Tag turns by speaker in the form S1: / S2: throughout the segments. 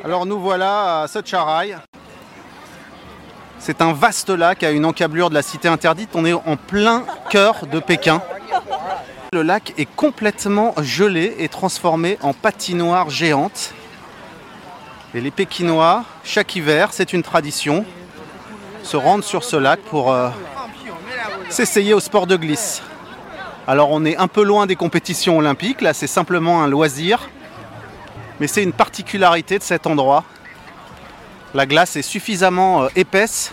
S1: Alors nous voilà à Socharai. C'est un vaste lac à une encablure de la cité interdite. On est en plein cœur de Pékin. Le lac est complètement gelé et transformé en patinoire géante. Et les Pékinois, chaque hiver, c'est une tradition, se rendent sur ce lac pour euh, s'essayer au sport de glisse. Alors on est un peu loin des compétitions olympiques, là c'est simplement un loisir, mais c'est une particularité de cet endroit. La glace est suffisamment euh, épaisse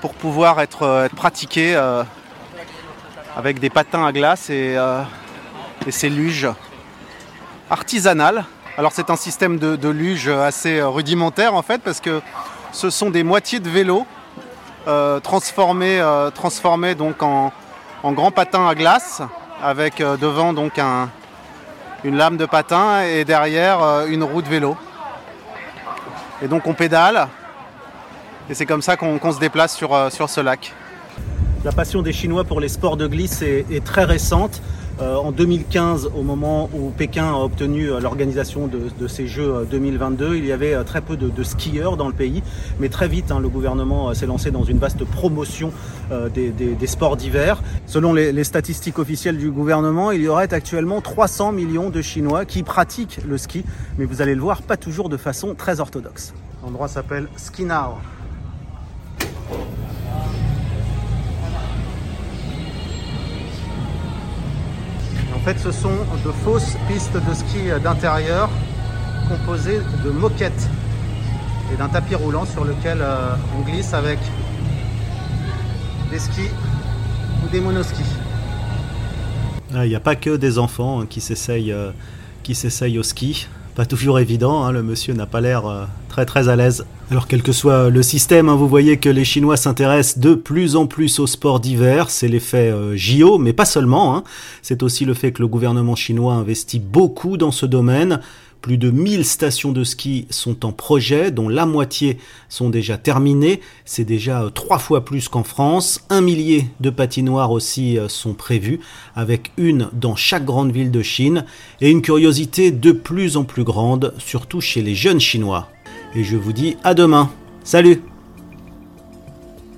S1: pour pouvoir être, euh, pratiquée avec des patins à glace et, ces luges artisanales. Alors c'est un système de, de, luge assez rudimentaire en fait parce que ce sont des moitiés de vélo euh, transformés, euh, transformés, donc en, en grands patins à glace avec euh, devant donc un, une lame de patin et derrière euh, une roue de vélo. Et donc on pédale et c'est comme ça qu'on se déplace sur, euh, sur ce lac. La passion des Chinois pour les sports de glisse est, très récente. Euh, en 2015, au moment où Pékin a obtenu euh, l'organisation de, ces Jeux euh, 2022, il y avait euh, très peu de, skieurs dans le pays, mais très vite, hein, le gouvernement s'est lancé dans une vaste promotion euh, des, sports d'hiver. Selon les, les, statistiques officielles du gouvernement, il y aurait actuellement 300 millions de Chinois qui pratiquent le ski, mais vous allez le voir, pas toujours de façon très orthodoxe. L'endroit s'appelle Skinao. Fait, ce sont de fausses pistes de ski d'intérieur composées de moquettes et d'un tapis roulant sur lequel euh, on glisse avec des skis ou des monoskis.
S2: Ah, il n'y a pas que des enfants hein, qui s'essayent euh, qui s'essayent au ski. Pas toujours évident, hein, le monsieur n'a pas l'air euh, très à l'aise. Alors quel que soit le système, hein, vous voyez que les Chinois s'intéressent de plus en plus au sport d'hiver, c'est l'effet euh, JO, mais pas seulement, hein. c'est aussi le fait que le gouvernement chinois investit beaucoup dans ce domaine. Plus de 1000 stations de ski sont en projet, dont la moitié sont déjà terminées. C'est déjà euh, trois fois plus qu'en France. Un millier de patinoires aussi euh, sont prévues, avec une dans chaque grande ville de Chine. Et une curiosité de plus en plus grande, surtout chez les jeunes Chinois. Et je vous dis à demain. Salut